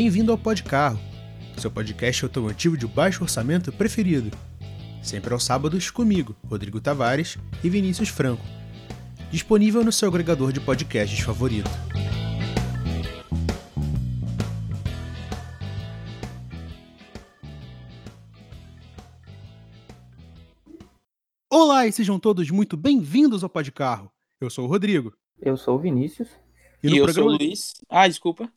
Bem-vindo ao Podcarro, seu podcast automotivo de baixo orçamento preferido. Sempre aos sábados comigo, Rodrigo Tavares e Vinícius Franco. Disponível no seu agregador de podcasts favorito. Olá e sejam todos muito bem-vindos ao Podcarro. Eu sou o Rodrigo. Eu sou o Vinícius. E, eu programa... sou o Luiz. Ah, desculpa.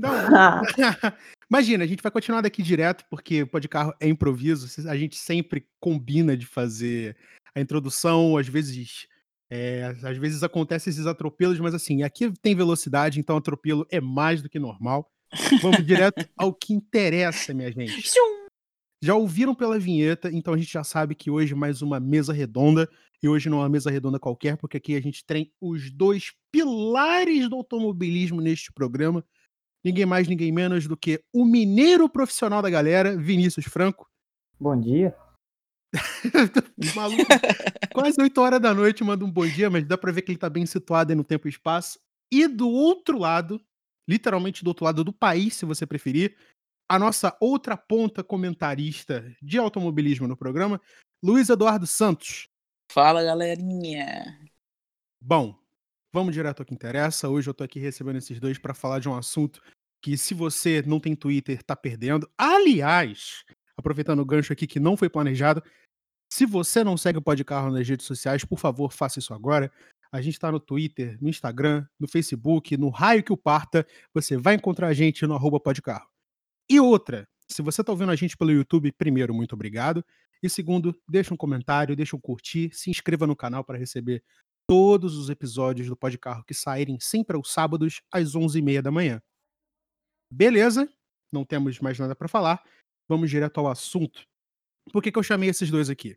Não. Imagina, a gente vai continuar daqui direto, porque o Podcarro é improviso. A gente sempre combina de fazer a introdução, às vezes. É, às vezes acontecem esses atropelos, mas assim, aqui tem velocidade, então atropelo é mais do que normal. Vamos direto ao que interessa, minha gente. Já ouviram pela vinheta, então a gente já sabe que hoje mais uma mesa redonda. E hoje não é uma mesa redonda qualquer, porque aqui a gente tem os dois pilares do automobilismo neste programa. Ninguém mais, ninguém menos do que o mineiro profissional da galera, Vinícius Franco. Bom dia. Maluco, quase 8 horas da noite manda um bom dia, mas dá pra ver que ele tá bem situado aí no tempo e espaço. E do outro lado, literalmente do outro lado do país, se você preferir, a nossa outra ponta comentarista de automobilismo no programa, Luiz Eduardo Santos. Fala, galerinha. Bom, vamos direto ao que interessa. Hoje eu tô aqui recebendo esses dois para falar de um assunto que, se você não tem Twitter, tá perdendo. Aliás, aproveitando o gancho aqui que não foi planejado, se você não segue o Podcarro nas redes sociais, por favor, faça isso agora. A gente está no Twitter, no Instagram, no Facebook, no raio que o parta. Você vai encontrar a gente no arroba Podcarro. E outra, se você está ouvindo a gente pelo YouTube, primeiro, muito obrigado. E segundo, deixa um comentário, deixa um curtir, se inscreva no canal para receber todos os episódios do Podcarro que saírem sempre aos sábados, às 11h30 da manhã. Beleza? Não temos mais nada para falar. Vamos direto ao assunto. Por que, que eu chamei esses dois aqui?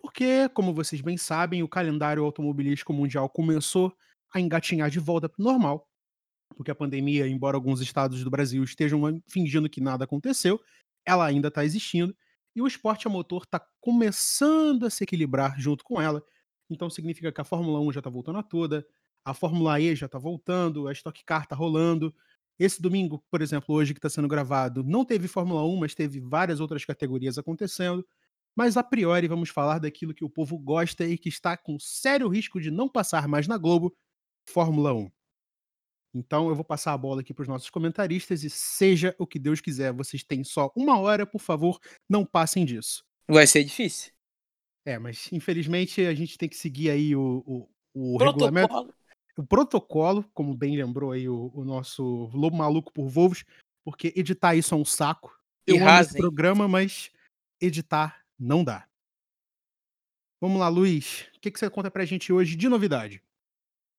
Porque, como vocês bem sabem, o calendário automobilístico mundial começou a engatinhar de volta para o normal porque a pandemia, embora alguns estados do Brasil estejam fingindo que nada aconteceu, ela ainda está existindo e o esporte a motor está começando a se equilibrar junto com ela. Então significa que a Fórmula 1 já está voltando a toda, a Fórmula E já está voltando, a Stock Car está rolando. Esse domingo, por exemplo, hoje que está sendo gravado, não teve Fórmula 1, mas teve várias outras categorias acontecendo. Mas a priori vamos falar daquilo que o povo gosta e que está com sério risco de não passar mais na Globo, Fórmula 1. Então eu vou passar a bola aqui para os nossos comentaristas e seja o que Deus quiser. Vocês têm só uma hora, por favor, não passem disso. Vai ser difícil. É, mas infelizmente a gente tem que seguir aí o, o, o regulamento. O protocolo, como bem lembrou aí o, o, nosso Lobo Maluco por Volvos, porque editar isso é um saco. Eu amo esse programa, mas editar não dá. Vamos lá, Luiz. O que, que você conta pra gente hoje de novidade?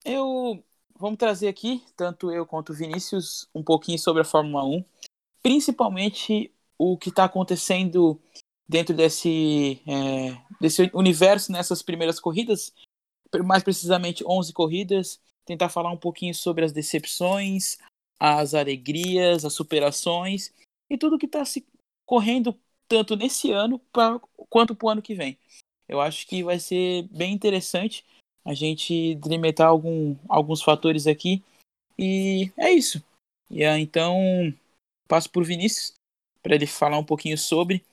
Eu vamos trazer aqui, tanto eu quanto o Vinícius, um pouquinho sobre a Fórmula 1, principalmente o que está acontecendo dentro desse, é, desse universo nessas primeiras corridas, mais precisamente 11 corridas, tentar falar um pouquinho sobre as decepções, as alegrias, as superações e tudo que está se correndo tanto nesse ano pra, quanto para o ano que vem. Eu acho que vai ser bem interessante a gente delimitar algum, alguns fatores aqui. E é isso. E então passo por Vinícius para ele falar um pouquinho sobre.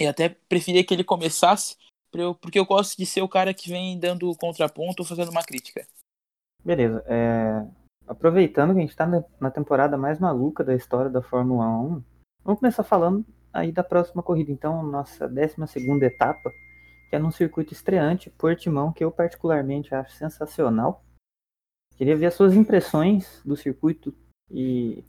E até preferia que ele começasse, eu, porque eu gosto de ser o cara que vem dando contraponto ou fazendo uma crítica. Beleza. É... Aproveitando que a gente está na temporada mais maluca da história da Fórmula 1, vamos começar falando aí da próxima corrida. Então, nossa 12 segunda etapa que é num circuito estreante, Portimão, que eu particularmente acho sensacional. Queria ver as suas impressões do circuito e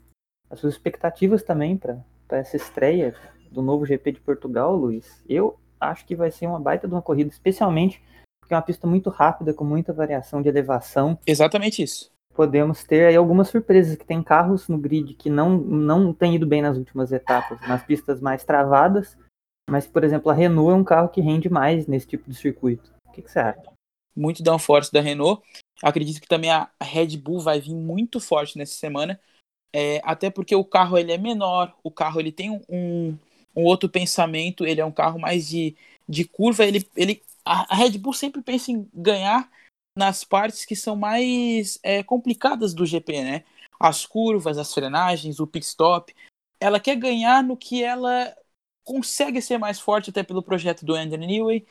as suas expectativas também para essa estreia do novo GP de Portugal, Luiz. Eu acho que vai ser uma baita de uma corrida, especialmente porque é uma pista muito rápida, com muita variação de elevação. Exatamente isso. Podemos ter aí algumas surpresas, que tem carros no grid que não, não têm ido bem nas últimas etapas, nas pistas mais travadas, mas, por exemplo, a Renault é um carro que rende mais nesse tipo de circuito. O que, que você acha? Muito downforce da Renault. Acredito que também a Red Bull vai vir muito forte nessa semana. É, até porque o carro ele é menor, o carro ele tem um, um outro pensamento, ele é um carro mais de, de curva. Ele, ele, a, Red Bull sempre pensa em ganhar nas partes que são mais é, complicadas do GP, né? as curvas, as frenagens, o pit stop. Ela quer ganhar no que ela consegue ser mais forte até pelo projeto do Andrew Newey,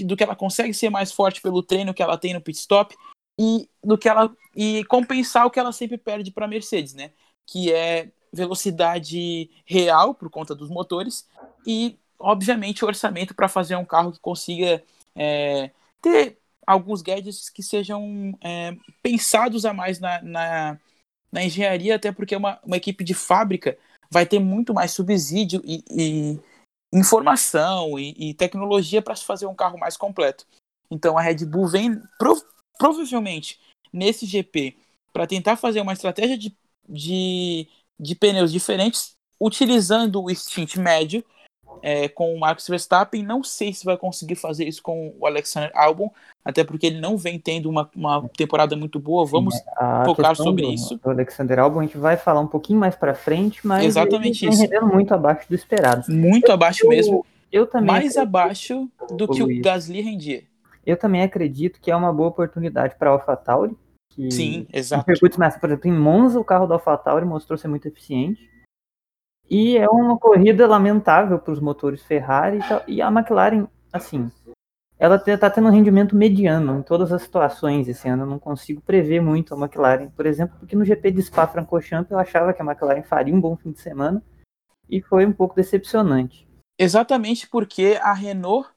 do que ela consegue ser mais forte pelo treino que ela tem no pit stop e do que ela e compensar o que ela sempre perde para a Mercedes, né? Que é velocidade real por conta dos motores e obviamente orçamento para fazer um carro que consiga é, ter alguns gadgets que sejam é, pensados a mais na, na, na, engenharia, até porque uma, uma equipe de fábrica vai ter muito mais subsídio e, e informação e, e tecnologia para se fazer um carro mais completo. Então a Red Bull vem prov provavelmente nesse GP para tentar fazer uma estratégia de, de, de pneus diferentes, utilizando o stint médio é, com o Max Verstappen. Não sei se vai conseguir fazer isso com o Alexander Albon, até porque ele não vem tendo uma, uma temporada muito boa. Vamos Sim, focar sobre do, isso. O Alexander Albon a gente vai falar um pouquinho mais para frente, mas Exatamente ele rendendo muito abaixo do esperado. Muito eu, abaixo mesmo. Eu também mais abaixo do que o Gasly rendia. Eu também acredito que é uma boa oportunidade para a AlphaTauri. Que Sim, exato. circuitos mais, por exemplo, em Monza o carro da AlphaTauri mostrou ser muito eficiente. E é uma corrida lamentável para os motores Ferrari e a McLaren, assim, ela está tendo um rendimento mediano em todas as situações esse ano. Eu não consigo prever muito a McLaren, por exemplo, porque no GP de Spa-Francorchamps eu achava que a McLaren faria um bom fim de semana e foi um pouco decepcionante. Exatamente porque a Renault,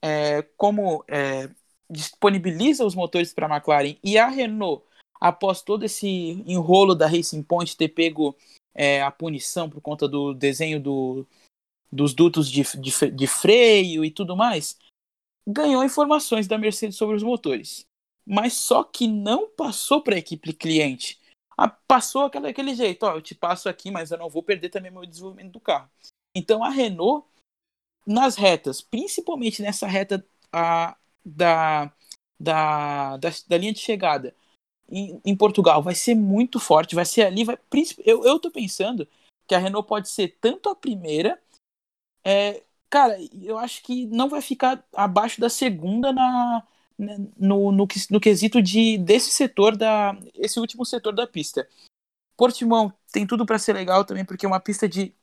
é, como é, disponibiliza os motores para a McLaren e a Renault, após todo esse enrolo da Racing Point ter pego é, a punição por conta do desenho do, dos dutos de, de, de freio e tudo mais, ganhou informações da Mercedes sobre os motores. Mas só que não passou para a equipe cliente. Ah, passou aquele, aquele jeito, ó, eu te passo aqui, mas eu não vou perder também meu desenvolvimento do carro. Então a Renault, nas retas, principalmente nessa reta a, da, da, da, da linha de chegada, em, em, Portugal vai ser muito forte, vai ser ali, vai, eu, eu tô pensando que a Renault pode ser tanto a primeira, é, cara, eu acho que não vai ficar abaixo da segunda na, né, no, no, no quesito de desse setor da esse último setor da pista. Portimão tem tudo para ser legal também porque é uma pista de,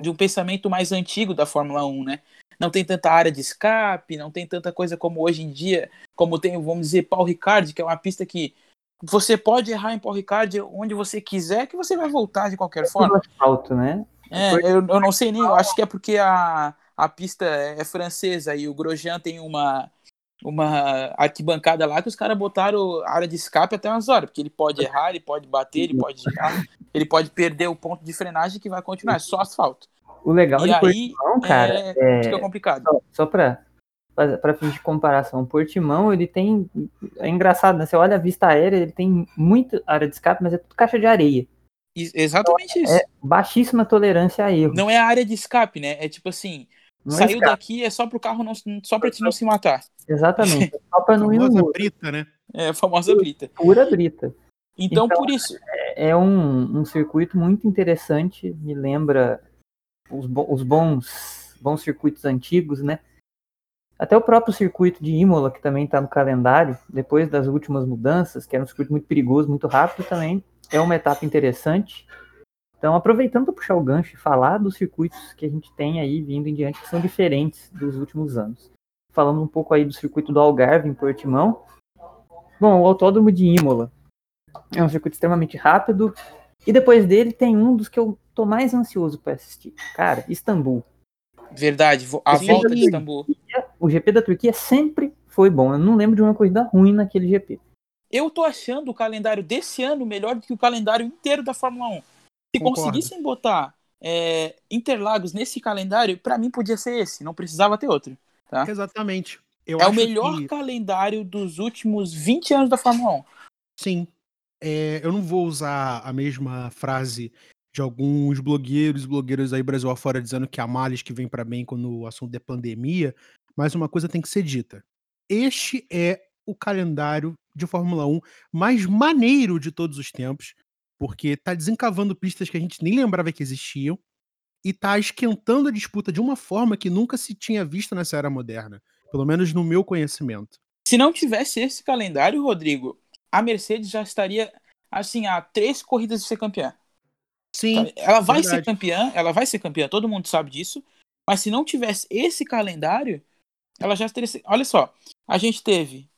de um pensamento mais antigo da Fórmula 1, né? Não tem tanta área de escape, não tem tanta coisa como hoje em dia, como tem, vamos dizer, Paul Ricard, que é uma pista que você pode errar em Paul Ricard onde você quiser, que você vai voltar de qualquer é forma. Alto, né? É, eu, eu não sei nem, eu acho que é porque a, a pista é francesa e o Grosjean tem uma, uma arquibancada lá que os caras botaram área de escape até umas horas, porque ele pode errar, ele pode bater, ele pode girar, ele pode perder o ponto de frenagem que vai continuar, é só asfalto. O legal e de aí, Portimão, cara, é, é... fica complicado. Só, só para para fins de comparação, Portimão, ele tem. É engraçado, né? Você olha a vista aérea, ele tem muita área de escape, mas é tudo caixa de areia. Exatamente então, isso. É baixíssima tolerância a erro. Não é a área de escape, né? É tipo assim, não é saiu é daqui é só pro carro não. Só pra te não se matar. Exatamente. É só pra não ir no brita, né? É, a famosa brita. Pura brita. Então, então por isso. É, é um, um circuito muito interessante, me lembra os, os bons, bons circuitos antigos, né? Até o próprio circuito de Imola, que também está no calendário, depois das últimas mudanças, que era um circuito muito perigoso, muito rápido também, é uma etapa interessante. Então, aproveitando para puxar o gancho e falar dos circuitos que a gente tem aí vindo em diante, que são diferentes dos últimos anos. Falando um pouco aí do circuito do Algarve, em Portimão. Bom, o Autódromo de Imola é um circuito extremamente rápido. E depois dele tem um dos que eu tô mais ansioso para assistir. Cara, Istambul. Verdade, a volta de Istambul. O GP da Turquia sempre foi bom. Eu não lembro de uma corrida ruim naquele GP. Eu tô achando o calendário desse ano melhor do que o calendário inteiro da Fórmula 1. Se Concordo. conseguissem botar é, Interlagos nesse calendário, para mim podia ser esse, não precisava ter outro. Tá? Exatamente. Eu é o melhor que... calendário dos últimos 20 anos da Fórmula 1. Sim. É, eu não vou usar a mesma frase de alguns blogueiros blogueiras aí Brasil afora dizendo que há males que vem para bem quando o assunto é pandemia, mas uma coisa tem que ser dita. Este é o calendário de Fórmula 1 mais maneiro de todos os tempos, porque tá desencavando pistas que a gente nem lembrava que existiam e tá esquentando a disputa de uma forma que nunca se tinha visto nessa era moderna, pelo menos no meu conhecimento. Se não tivesse esse calendário, Rodrigo, a Mercedes já estaria assim, a três corridas de ser campeã. Sim. Ela vai verdade. ser campeã, ela vai ser campeã, todo mundo sabe disso. Mas se não tivesse esse calendário, ela já teria. Olha só, a gente teve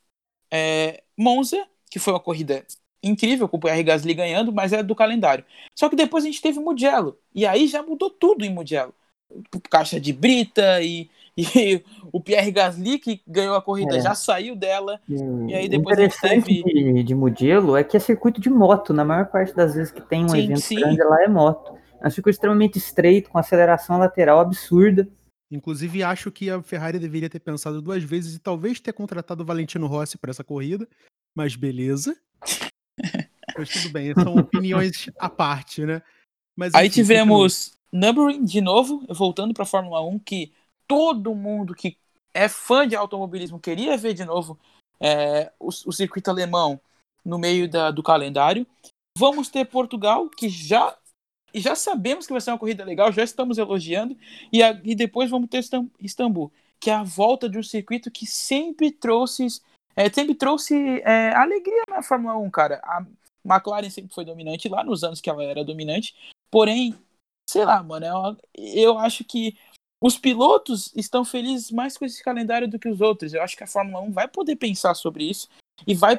é, Monza, que foi uma corrida incrível, com o Pierre Gasly ganhando, mas é do calendário. Só que depois a gente teve Mugello, e aí já mudou tudo em Mugello. Caixa de brita e, e o Pierre Gasly, que ganhou a corrida, É. já saiu dela. E aí o depois gente interessante teve- de, de Mugello é que é circuito de moto. Na maior parte das vezes que tem um Sim, evento sim. grande lá é moto. É um circuito extremamente estreito, com aceleração lateral absurda. Inclusive, acho que a Ferrari deveria ter pensado duas vezes e talvez ter contratado o Valentino Rossi para essa corrida, mas beleza. Mas tudo bem, são opiniões à parte, né? Mas, Aí enfim, tivemos Numbering de novo, voltando para a Fórmula 1, que todo mundo que é fã de automobilismo queria ver de novo é, o, o circuito alemão no meio da- do calendário. Vamos ter Portugal, que já já sabemos que vai ser uma corrida legal, já estamos elogiando, e, a- e depois vamos ter Istam- Istambul, que é a volta de um circuito que sempre trouxe, é, sempre trouxe é, alegria na Fórmula 1, cara. A McLaren sempre foi dominante lá nos anos que ela era dominante, porém, sei lá, mano, eu, eu acho que os pilotos estão felizes mais com esse calendário do que os outros. Eu acho que a Fórmula 1 vai poder pensar sobre isso e vai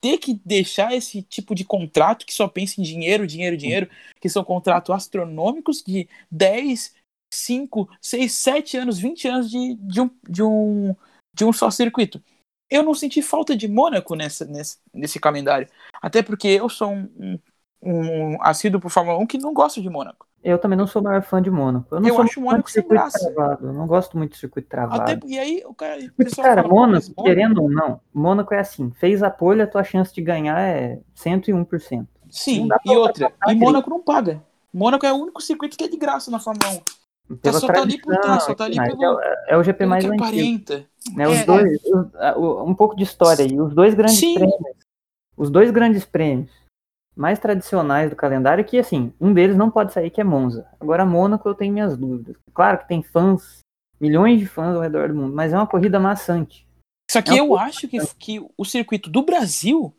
ter que deixar esse tipo de contrato que só pensa em dinheiro, dinheiro, dinheiro, que são contratos astronômicos de 10, 5, 6, 7 anos, 20 anos de, de, um, de, um, de um só circuito. Eu não senti falta de Mônaco nessa, nesse, nesse calendário. Até porque eu sou um, um, um assíduo por Fórmula 1 que não gosta de Mônaco. Eu também não sou o maior fã de Mônaco. Eu não Eu sou acho Mônaco sem graça. travado. Eu não gosto muito de circuito travado. Até, e aí o cara. o Porque, cara, fala, "Pô, mas Mônaco, querendo ou não, Mônaco é assim, fez a pole, a tua chance de ganhar é 101%. Sim, e outra, e Mônaco não paga. Mônaco é o único circuito que é de graça na Fórmula 1. Pela só tá ali por tá, só tá ali pelo- é, é o GP mais antigo. aparenta. Né? Os É, dois, o- um pouco de história aí. Os dois grandes Sim. prêmios. Os dois grandes prêmios mais tradicionais do calendário, que assim, um deles não pode sair, que é Monza. Agora, Mônaco eu tenho minhas dúvidas. Claro que tem fãs, milhões de fãs ao redor do mundo, mas é uma corrida maçante. Só que É eu acho que, que o circuito do Brasil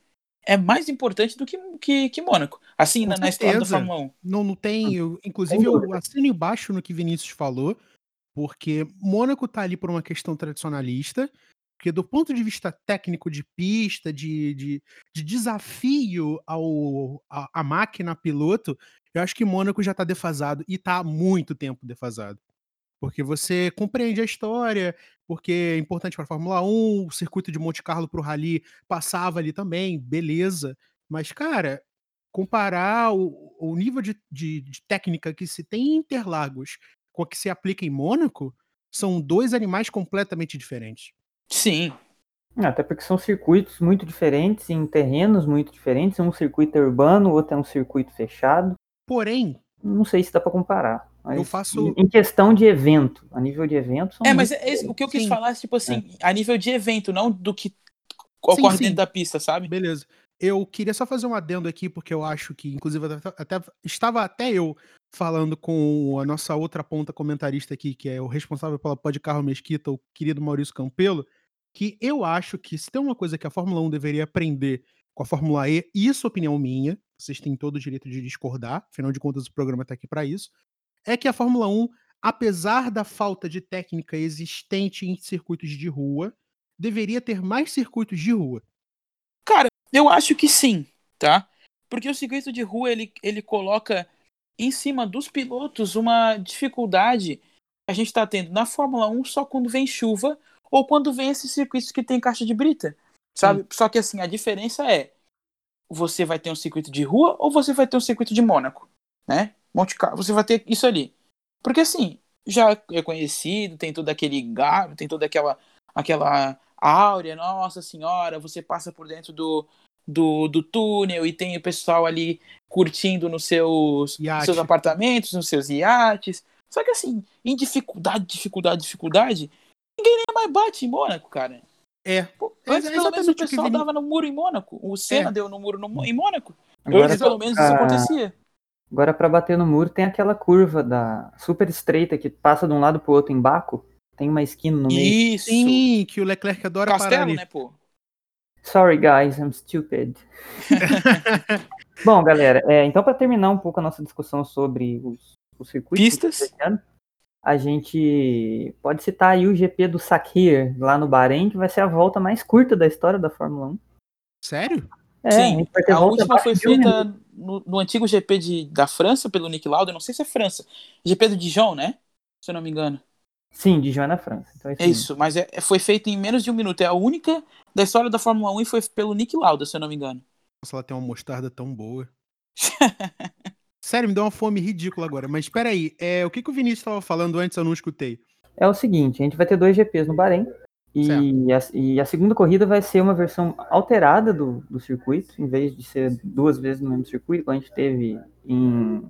é mais importante do que, que, que Mônaco. Assim, na, na história da certeza. Fórmula 1. Não, não tem. eu- inclusive, eu assino embaixo no que Vinícius falou, porque Mônaco tá ali por uma questão tradicionalista, porque do ponto de vista técnico de pista, de, de, de desafio ao, a, a máquina piloto, eu acho que Mônaco já tá defasado e tá há muito tempo defasado. Porque você compreende a história, porque é importante para a Fórmula 1, o circuito de Monte Carlo para o Rally passava ali também, beleza. Mas, cara, comparar o, o nível de, de- de técnica que se tem em Interlagos com a que se aplica em Mônaco, são dois animais completamente diferentes. Sim. Até porque são circuitos muito diferentes, em terrenos muito diferentes. Um circuito é urbano, o outro é um circuito fechado. Porém, Não sei se dá pra comparar. Mas Eu faço- Em questão de evento, a nível de evento, são É, mas é o que eu quis Sim. falar é, tipo assim, a nível de evento, não do que ocorre sim. dentro da pista, sabe? beleza. Eu queria só fazer um adendo aqui, porque eu acho que, inclusive, até, até- estava até eu falando com a nossa outra ponta comentarista aqui, que é o responsável pela Pod Carro Mesquita, o querido Maurício Campelo, que eu acho que se tem uma coisa que a Fórmula 1 deveria aprender com a Fórmula E, isso é opinião minha, vocês têm todo o direito de discordar, afinal de contas o programa está aqui para isso, é que a Fórmula 1, apesar da falta de técnica existente em circuitos de rua, deveria ter mais circuitos de rua. Eu acho que sim, tá? Porque o circuito de rua ele, ele coloca em cima dos pilotos uma dificuldade que a gente tá tendo na Fórmula 1 só quando vem chuva ou quando vem esses circuitos que tem caixa de brita, sabe? Só que assim, a diferença é você vai ter um circuito de rua ou você vai ter um circuito de Mônaco, né? Monte Carlo, você vai ter isso ali. Porque assim, já é conhecido, tem todo aquele gado, tem toda aquela aquela áurea, nossa senhora, você passa por dentro do, do, do túnel e tem o pessoal ali curtindo nos seus, Iate. seus apartamentos, nos seus iates. Só que assim, em dificuldade, dificuldade, dificuldade, ninguém nem mais bate em Mônaco, cara. É. Pô, É antes, pelo menos, o pessoal Vini- dava no muro em Mônaco. O Senna É. deu no muro no, em Mônaco. Agora, Antes, pelo menos, isso acontecia. agora para bater no muro tem aquela curva da super estreita que passa de um lado pro outro em Baco. Tem uma esquina no meio. Isso. Sim, que o Leclerc adora parar Castelo, ali. né, pô? Sorry guys, I'm stupid. Bom, galera, é, então para terminar um pouco a nossa discussão sobre os, os circuitos Pistas. ano, a gente pode citar aí o GP do Sakir lá no Bahrein, que vai ser a volta mais curta da história da Fórmula 1. Sério? É, a Sim, a volta última foi feita no, no antigo GP de, da França, pelo Nick Lauda. Não sei se é França. GP do Dijon, né? Se eu não me engano. Sim, de Joana França. Então, É isso, mas é- foi feita em menos de um minuto. É a única da história da Fórmula 1 e foi pelo Nick Lauda, se eu não me engano. Nossa, ela tem uma mostarda tão boa. Sério, me deu uma fome ridícula agora. Mas espera aí, é, o que, que o Vinícius estava falando antes eu não escutei? É o seguinte, a gente vai ter dois GPs no Bahrein. E a, e a segunda corrida vai ser uma versão alterada do, do circuito, em vez de ser duas vezes no mesmo circuito, como a gente teve em,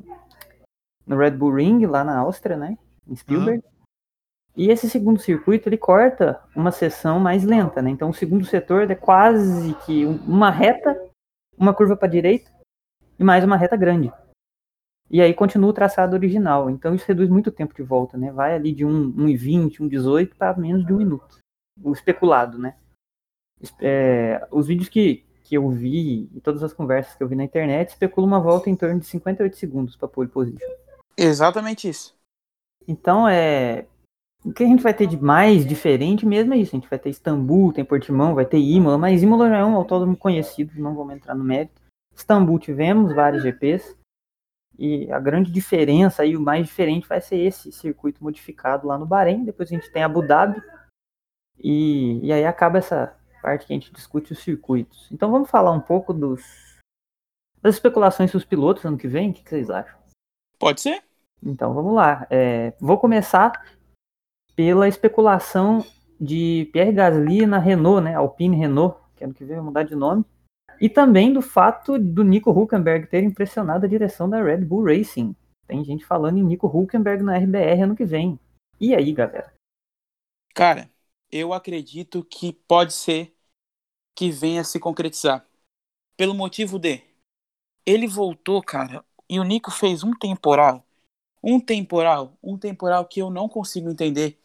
no Red Bull Ring, lá na Áustria, né? Em Spielberg. E esse segundo circuito, ele corta uma seção mais lenta, né? Então o segundo setor é quase que um- uma reta, uma curva para direita e mais uma reta grande. E aí continua o traçado original. Então isso reduz muito o tempo de volta, né? Vai ali de 1, 1,20, 1,18 para menos de um minuto. O especulado, né? É, os vídeos que, que eu vi e todas as conversas que eu vi na internet especulam uma volta em torno de 58 segundos para pole position. Exatamente isso. Então é. O que a gente vai ter de mais diferente mesmo é isso. A gente vai ter Istambul, tem Portimão, vai ter Imola, mas Imola já é um autódromo conhecido, não vamos entrar no mérito. Istambul tivemos vários GPs. E a grande diferença aí, o mais diferente vai ser esse circuito modificado lá no Bahrein. Depois a gente tem Abu Dhabi. E, e aí acaba essa parte que a gente discute os circuitos. Então vamos falar um pouco dos, das especulações dos pilotos ano que vem. O que que vocês acham? Pode ser? Então vamos lá. É, vou começar pela especulação de Pierre Gasly na Renault, né? Alpine Renault, que ano que vem vai mudar de nome. E também do fato do Nico Hulkenberg ter impressionado a direção da Red Bull Racing. Tem gente falando em Nico Hulkenberg na RBR ano que vem. E aí, galera? Cara, eu acredito que pode ser que venha se concretizar. Pelo motivo de ele voltou, cara, e o Nico fez um temporal, um temporal, um temporal que eu não consigo entender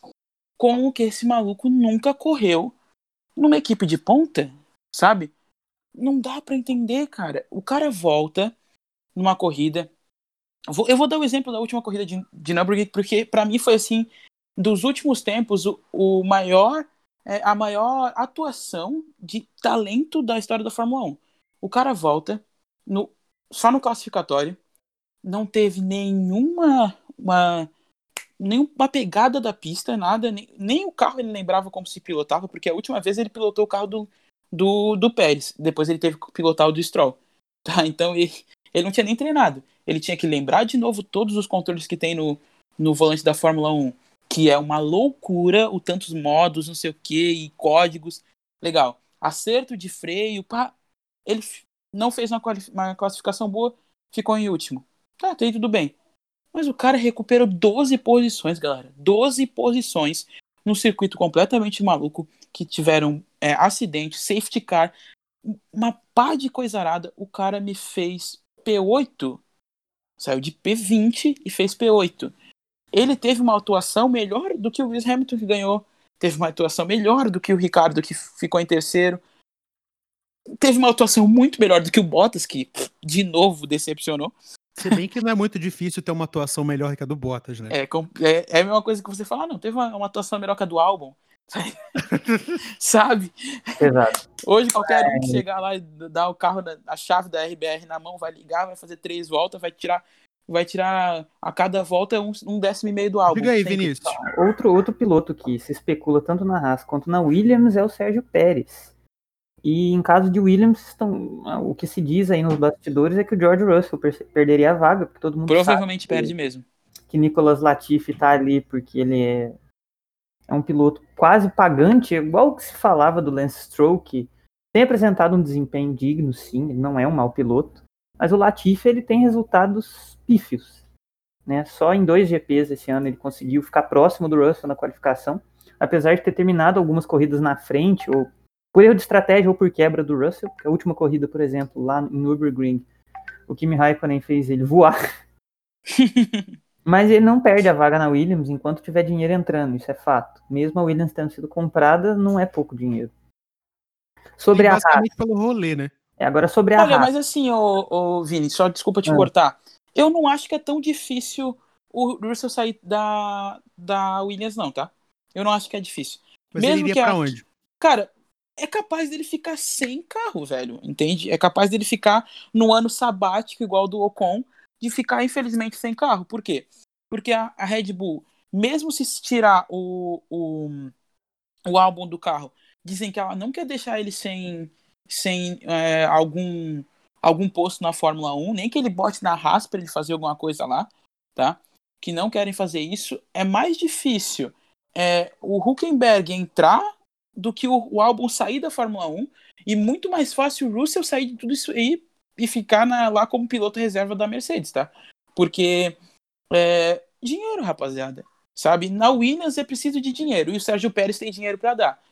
como que esse maluco nunca correu numa equipe de ponta, sabe? Não dá pra entender, cara. O cara volta numa corrida. Eu vou, dar o exemplo da última corrida de, de Nürburgring, porque pra mim foi assim dos últimos tempos, o, o maior, é, a maior atuação de talento da história da Fórmula 1. O cara volta no, só no classificatório, não teve nenhuma uma, nenhuma pegada da pista, nada, nem, nem o carro ele lembrava como se pilotava, porque a última vez ele pilotou o carro do, do, do Pérez, depois ele teve que pilotar o do Stroll. Tá? Então ele, ele não tinha nem treinado. Ele tinha que lembrar de novo todos os controles que tem no, no volante da Fórmula 1 que é uma loucura, o tantos modos, não sei o que, e códigos. Legal. Acerto de freio, pá. Ele não fez uma, uma classificação boa, ficou em último. Tá, tá aí tudo bem. Mas o cara recuperou 12 posições, galera. 12 posições num circuito completamente maluco, que tiveram é, acidente, safety car, uma pá de coisa arada. O cara me fez P8, saiu de P20 e fez P8 ele teve uma atuação melhor do que o Lewis Hamilton que ganhou, teve uma atuação melhor do que o Ricardo que ficou em terceiro, teve uma atuação muito melhor do que o Bottas que de novo decepcionou. Se bem que não é muito difícil ter uma atuação melhor que a do Bottas, né? É, é, é a mesma coisa que você falar, ah, não, teve uma, uma atuação melhor que a do álbum. Sabe? Exato. Hoje qualquer um que chegar lá e dar o carro, na- a chave da RBR na mão, vai ligar, vai fazer três voltas, vai tirar, vai tirar a cada volta um, um décimo e meio do álbum. Diga aí. Vinícius. Outro, outro piloto que se especula tanto na Haas quanto na Williams é o Sérgio Pérez. E em caso de Williams, estão, o que se diz aí nos bastidores é que o George Russell per- perderia a vaga, porque todo mundo Provavelmente sabe que- perde mesmo. que Nicolas Latifi tá ali porque ele é, é um piloto quase pagante, igual o que se falava do Lance Stroll, que tem apresentado um desempenho digno, sim, não é um mau piloto, mas o Latifi ele tem resultados pífios. Né? Só em dois GPs esse ano ele conseguiu ficar próximo do Russell na qualificação, apesar de ter terminado algumas corridas na frente, ou por erro de estratégia ou por quebra do Russell, porque a última corrida, por exemplo, lá em Nürburgring, o Kimi Raikkonen fez ele voar mas ele não perde a vaga na Williams enquanto tiver dinheiro entrando, isso é fato. Mesmo a Williams tendo sido comprada, não é pouco dinheiro. Sobre E a Haas, basicamente pelo rolê, né? É, agora sobre a Olha, Haas. mas assim, ô, ô Vini, só desculpa te Ah. cortar. Eu não acho que é tão difícil o Russell sair da, da Williams, não, tá? Eu não acho que é difícil. Mas Mesmo ele iria que pra a- onde? Cara, é capaz dele ficar sem carro, velho, entende? É capaz dele ficar no ano sabático igual do Ocon, de ficar infelizmente sem carro. Por quê? Porque a, a Red Bull, mesmo se tirar o, o, o álbum do carro, dizem que ela não quer deixar ele sem, sem é, algum, algum posto na Fórmula 1, nem que ele bote na Haas pra ele fazer alguma coisa lá, tá? Que não querem fazer isso. É mais difícil é, o Huckenberg entrar do que o, o álbum sair da Fórmula 1 e muito mais fácil o Russell sair de tudo isso aí e ficar na- lá como piloto reserva da Mercedes, tá? Porque é, dinheiro, rapaziada. Sabe? Na Williams é preciso de dinheiro e o Sérgio Pérez tem dinheiro para dar.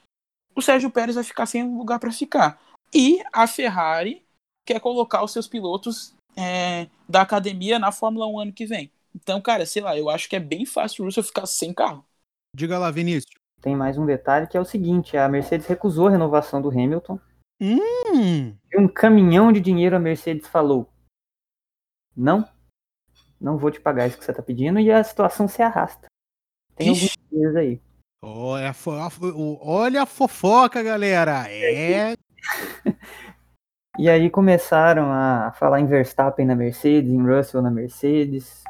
O Sérgio Pérez vai ficar sem lugar para ficar. E a Ferrari quer colocar os seus pilotos é, da academia na Fórmula 1 ano que vem. Então, cara, sei lá, eu acho que é bem fácil o Russell ficar sem carro. Diga lá, Vinícius. Tem mais um detalhe que é o seguinte: a Mercedes recusou a renovação do Hamilton. Hum, E um caminhão de dinheiro a Mercedes falou: Não, não vou te pagar isso que você tá pedindo, e a situação se arrasta. Tem Ixi. alguns dias aí. olha, a olha a fofoca, galera. É. E aí começaram a falar em Verstappen na Mercedes, em Russell na Mercedes.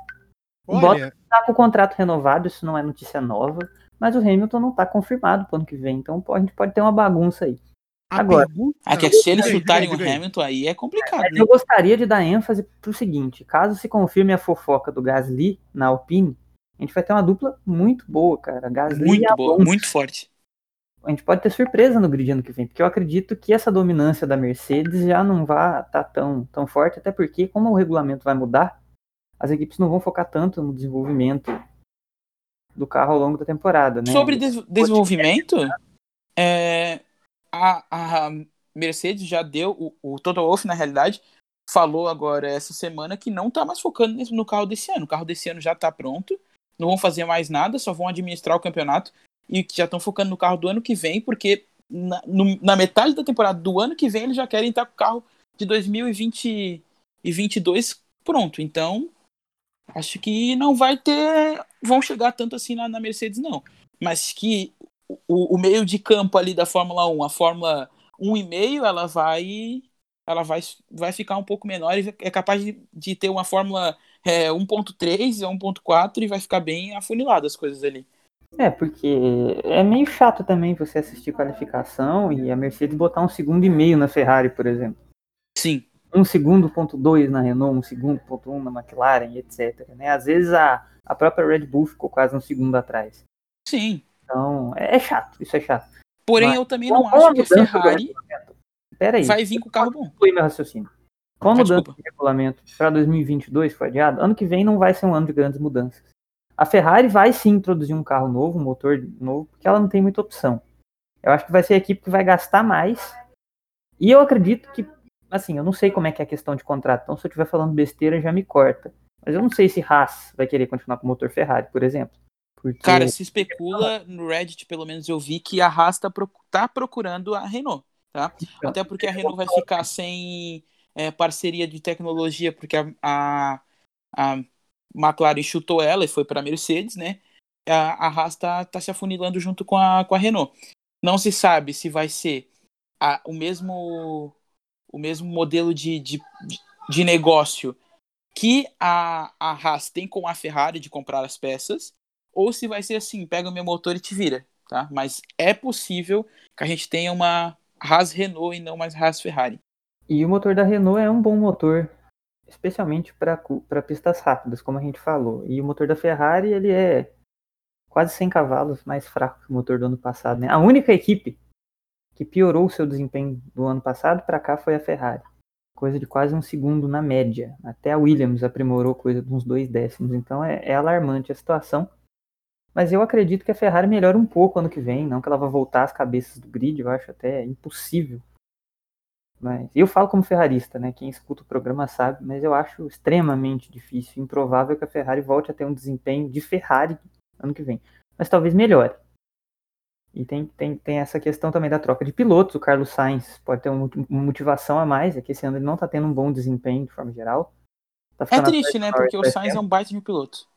O Olha, Tá com o contrato renovado, isso não é notícia nova, mas o Hamilton não tá confirmado pro ano que vem, então a gente pode ter uma bagunça aí. Agora- pergunta. É que se eles chutarem o. Hamilton aí é complicado, Mas né? eu gostaria de dar ênfase pro seguinte: caso se confirme a fofoca do Gasly na Alpine, a gente vai ter uma dupla muito boa, cara. Gasly e Muito boa, muito forte. A gente pode ter surpresa no grid ano que vem, porque eu acredito que essa dominância da Mercedes já não vai estar tão, tão forte, até porque, como o regulamento vai mudar, as equipes não vão focar tanto no desenvolvimento do carro ao longo da temporada, né? Sobre des- desenvolvimento, é, a, a Mercedes já deu, o, o Toto Wolff, na realidade, falou agora essa semana que não tá mais focando no carro desse ano. O carro desse ano já tá pronto, não vão fazer mais nada, só vão administrar o campeonato e que já estão focando no carro do ano que vem, porque na, no- na metade da temporada do ano que vem eles já querem estar com o carro de 2022 pronto. Então, acho que não vai ter. vão chegar tanto assim na, na Mercedes, não. Mas que o, o meio de campo ali da Fórmula 1, a Fórmula 1,5, ela vai. Ela vai, vai ficar um pouco menor e é capaz de, de ter uma Fórmula é, 1.3 e 1.4 e vai ficar bem afunilada as coisas ali. É, porque é meio chato também você assistir qualificação e a Mercedes botar um segundo e meio na Ferrari, por exemplo. Sim. Um segundo ponto dois na Renault, um segundo ponto um na McLaren, etc. Né? Às vezes a, a própria Red Bull ficou quase um segundo atrás. Sim. Então, é, é chato, isso é chato. Porém, Mas- eu também não acho que a Ferrari Pera aí, vai vir com o carro bom. concluir meu raciocínio. Com a mudança de regulamento para 2022 que foi adiado, ano que vem não vai ser um ano de grandes mudanças. A Ferrari vai sim introduzir um carro novo, um motor novo, porque ela não tem muita opção. Eu acho que vai ser a equipe que vai gastar mais. E eu acredito que, assim, eu não sei como é que é a questão de contrato, então se eu estiver falando besteira já me corta. Mas eu não sei se Haas vai querer continuar com o motor Ferrari, por exemplo. Porque Cara, se especula, no Reddit pelo menos eu vi que a Haas tá, proc- tá procurando a Renault, tá? Até porque a Renault vai ficar sem é, parceria de tecnologia, porque a, a, a McLaren chutou ela e foi para a Mercedes, né? A, a Haas tá, tá se afunilando junto com a, com a Renault. Não se sabe se vai ser a- o mesmo o mesmo modelo de, de, de- negócio que a, a Haas tem com a Ferrari de comprar as peças, ou se vai ser assim, pega o meu motor e te vira, tá? Mas é possível que a gente tenha uma Haas Renault e não mais Haas Ferrari. E o motor da Renault é um bom motor, especialmente para pistas rápidas, como a gente falou. E o motor da Ferrari, ele é quase 100 cavalos mais fraco que o motor do ano passado. Né? A única equipe que piorou o seu desempenho do ano passado para cá foi a Ferrari. Coisa de quase um segundo na média. Até a Williams aprimorou coisa de uns dois décimos. Então é, é alarmante a situação. Mas eu acredito que a Ferrari melhora um pouco ano que vem. Não que ela vá voltar às cabeças do grid. Eu acho até impossível mas eu falo como ferrarista, né? Quem escuta o programa sabe, mas eu acho extremamente difícil, improvável que a Ferrari volte a ter um desempenho de Ferrari ano que vem. Mas talvez melhore. E tem, tem, tem essa questão também da troca de pilotos. O Carlos Sainz pode ter uma motivação a mais, é que esse ano ele não está tendo um bom desempenho de forma geral. Tá é triste, né? Porque o Sainz é um baita de piloto.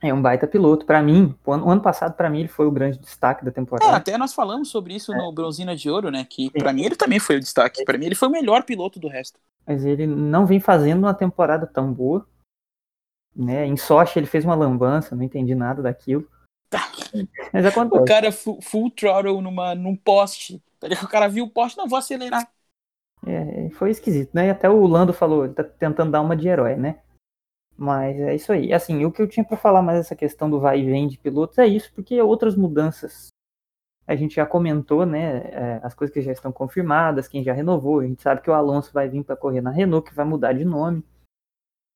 É um baita piloto. Para mim, o ano, o ano passado, para mim, ele foi o grande destaque da temporada. É, até nós falamos sobre isso é. no Bronzina de Ouro, né? Que para mim ele também foi o destaque. Para mim ele foi o melhor piloto do resto. Mas ele não vem fazendo uma temporada tão boa. Né? Em Sochi ele fez uma lambança, não entendi nada daquilo. Mas acontece. O cara full, full throttle numa, num poste. O cara viu o poste, não vou acelerar. É, foi esquisito, né? E até o Lando falou, ele tá tentando dar uma de herói, né? Mas é isso aí. Assim, o que eu tinha para falar mais essa questão do vai e vem de pilotos é isso, porque outras mudanças a gente já comentou, né? É, as coisas que já estão confirmadas, quem já renovou. A gente sabe que o Alonso vai vir para correr na Renault, que vai mudar de nome.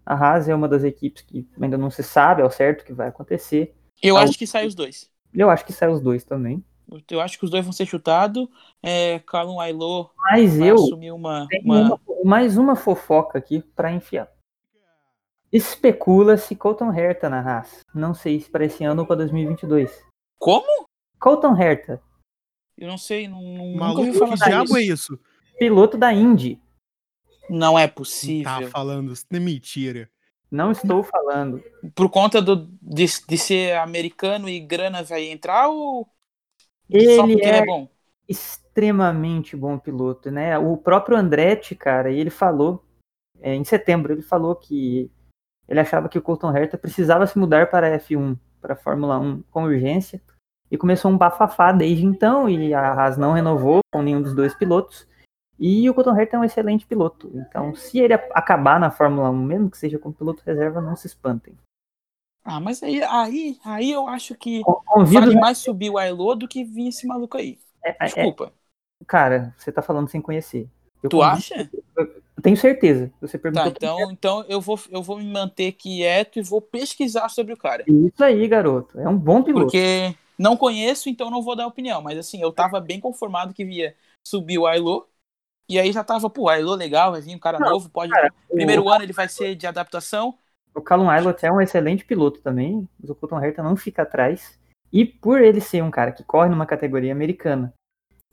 A Haas é uma das equipes que ainda não se sabe ao certo o que vai acontecer. Eu acho que sai os dois. Eu acho que sai os dois também. Eu acho que os dois vão ser chutados. É, Calum Ailô Mas vai eu assumir uma, uma... uma, mais uma fofoca aqui para enfiar. Especula-se Colton Herta na Haas. Não sei se para esse ano ou para 2022. Como? Colton Herta. Eu não sei, não, não Maluco, nunca falar que diabo é isso? Piloto da Indy. Não é possível. Tá falando, isso é mentira. Não estou falando. Por conta do, de, de ser americano e grana vai entrar ou ele é, ele é bom? Extremamente bom piloto, né? O próprio Andretti, cara, ele falou é, em setembro, ele falou que ele achava que o Colton Herta precisava se mudar para a F1, para a Fórmula 1 com urgência, e começou um bafafá desde então, e a Haas não renovou com nenhum dos dois pilotos, e o Colton Herta é um excelente piloto. Então, se ele acabar na Fórmula 1, mesmo que seja como piloto reserva, não se espantem. Ah, mas aí, aí, aí eu acho que Convido, vale mais subir o Ailô do que vir esse maluco aí. É, é, é. Desculpa. É, cara, você tá falando sem conhecer. Eu tu convido, acha? Tenho certeza. Você perguntou. Tá, então, então eu, vou, eu vou me manter quieto e vou pesquisar sobre o cara. Isso aí, garoto. É um bom piloto. Porque não conheço, então não vou dar opinião. Mas assim, eu tava bem conformado que via subir o Ailô e aí já tava, pô, Ailô legal, vai vir um cara não, novo, pode. Cara, Primeiro o... ano ele vai ser de adaptação. O Callum Aylott é um excelente piloto também, mas o Colton Herta não fica atrás. E por ele ser um cara que corre numa categoria americana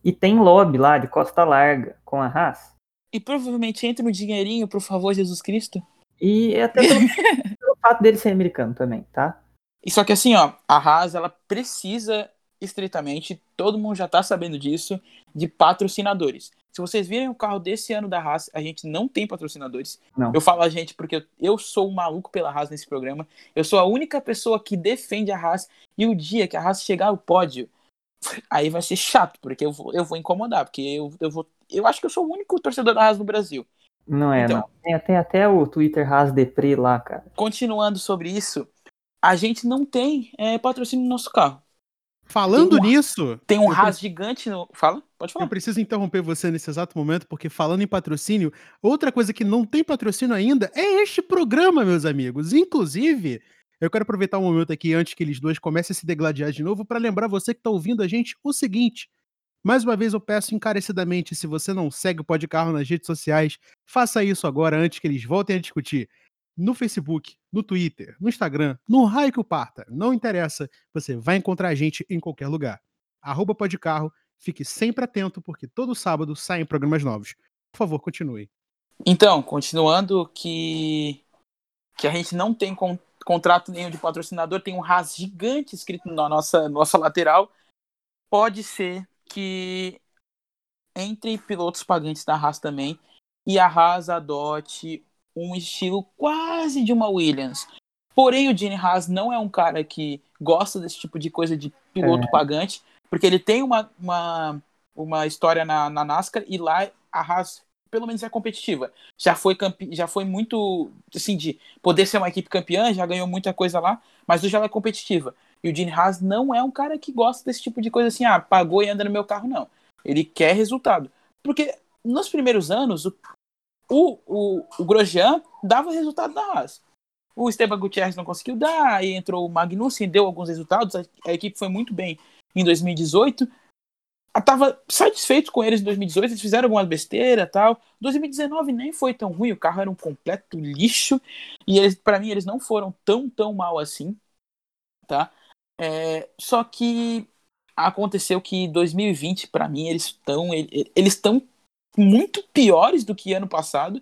e tem lobby lá de costa larga com a Haas. E provavelmente entra no dinheirinho, por favor, Jesus Cristo. E é até pelo, pelo fato dele ser americano também, tá? E só que assim, ó, a Haas ela precisa estritamente, todo mundo já tá sabendo disso, de patrocinadores. Se vocês virem o carro desse ano da Haas, a gente não tem patrocinadores. Não. Eu falo a gente porque eu, sou um maluco pela Haas nesse programa. Eu sou a única pessoa que defende a Haas. E o dia que a Haas chegar ao pódio, aí vai ser chato, porque eu vou, eu vou incomodar. Porque eu, eu vou. Eu acho que eu sou o único torcedor da Haas no Brasil. Não é, então, não. Tem, tem até o Twitter Haas Depre lá, cara. Continuando sobre isso, a gente não tem é, patrocínio no nosso carro. Falando tem um, nisso. Tem um Haas gigante no. Fala, pode falar. Eu preciso interromper você nesse exato momento, porque falando em patrocínio, outra coisa que não tem patrocínio ainda é este programa, meus amigos. Inclusive, eu quero aproveitar um momento aqui antes que eles dois comecem a se degladiar de novo para lembrar você que está ouvindo a gente o seguinte. Mais uma vez eu peço encarecidamente, se você não segue o Podcarro nas redes sociais, faça isso agora antes que eles voltem a discutir no Facebook, no Twitter, no Instagram, no raio que o parta. Não interessa, você vai encontrar a gente em qualquer lugar. Arroba Podcarro, fique sempre atento, porque todo sábado saem programas novos. Por favor, continue. Então, continuando que, que a gente não tem con contrato nenhum de patrocinador, tem um RAS gigante escrito na nossa, nossa lateral. Pode ser que entre pilotos pagantes da Haas também e a Haas adote um estilo quase de uma Williams. Porém, o Gene Haas não é um cara que gosta desse tipo de coisa de piloto é. pagante, porque ele tem uma, uma, uma história na, na NASCAR e lá a Haas pelo menos é competitiva. Já foi campe... já foi muito assim de poder ser uma equipe campeã, já ganhou muita coisa lá, mas hoje ela é competitiva. E o Gene Haas não é um cara que gosta desse tipo de coisa assim, ah, pagou e anda no meu carro não. Ele quer resultado. Porque nos primeiros anos, o, o, o, Grosjean dava resultado na Haas. O Esteban Gutierrez não conseguiu dar, aí entrou o Magnussen, deu alguns resultados, a, a equipe foi muito bem em 2018. Tava satisfeito com eles em 2018, eles fizeram algumas besteiras tal. 2019 nem foi tão ruim, o carro era um completo lixo. E eles, para mim, eles não foram tão, tão mal assim. Tá? É, só que aconteceu que 2020 para mim eles estão eles estão muito piores do que ano passado.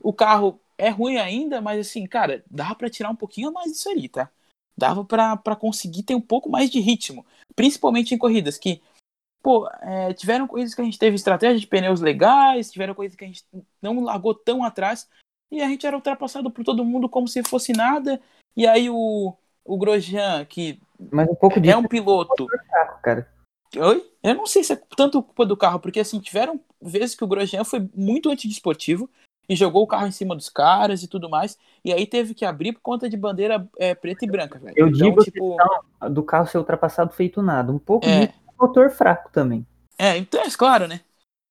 O carro é ruim ainda, mas assim, cara, dava para tirar um pouquinho mais disso ali, tá? Dava para conseguir ter um pouco mais de ritmo, principalmente em corridas que pô, é, tiveram corridas que a gente teve estratégia de pneus legais, tiveram corridas que a gente não largou tão atrás e a gente era ultrapassado por todo mundo como se fosse nada. E aí o, o Grosjean, que Mas um pouco é um piloto. cara. Oi? Eu não sei se é tanto culpa do carro, porque assim, tiveram vezes que o Grosjean foi muito antidesportivo e jogou o carro em cima dos caras e tudo mais. E aí teve que abrir por conta de bandeira é, preta e branca, velho. Eu então, digo tipo... do carro ser ultrapassado feito nada. Um pouco é. de motor fraco também. É, então é claro, né?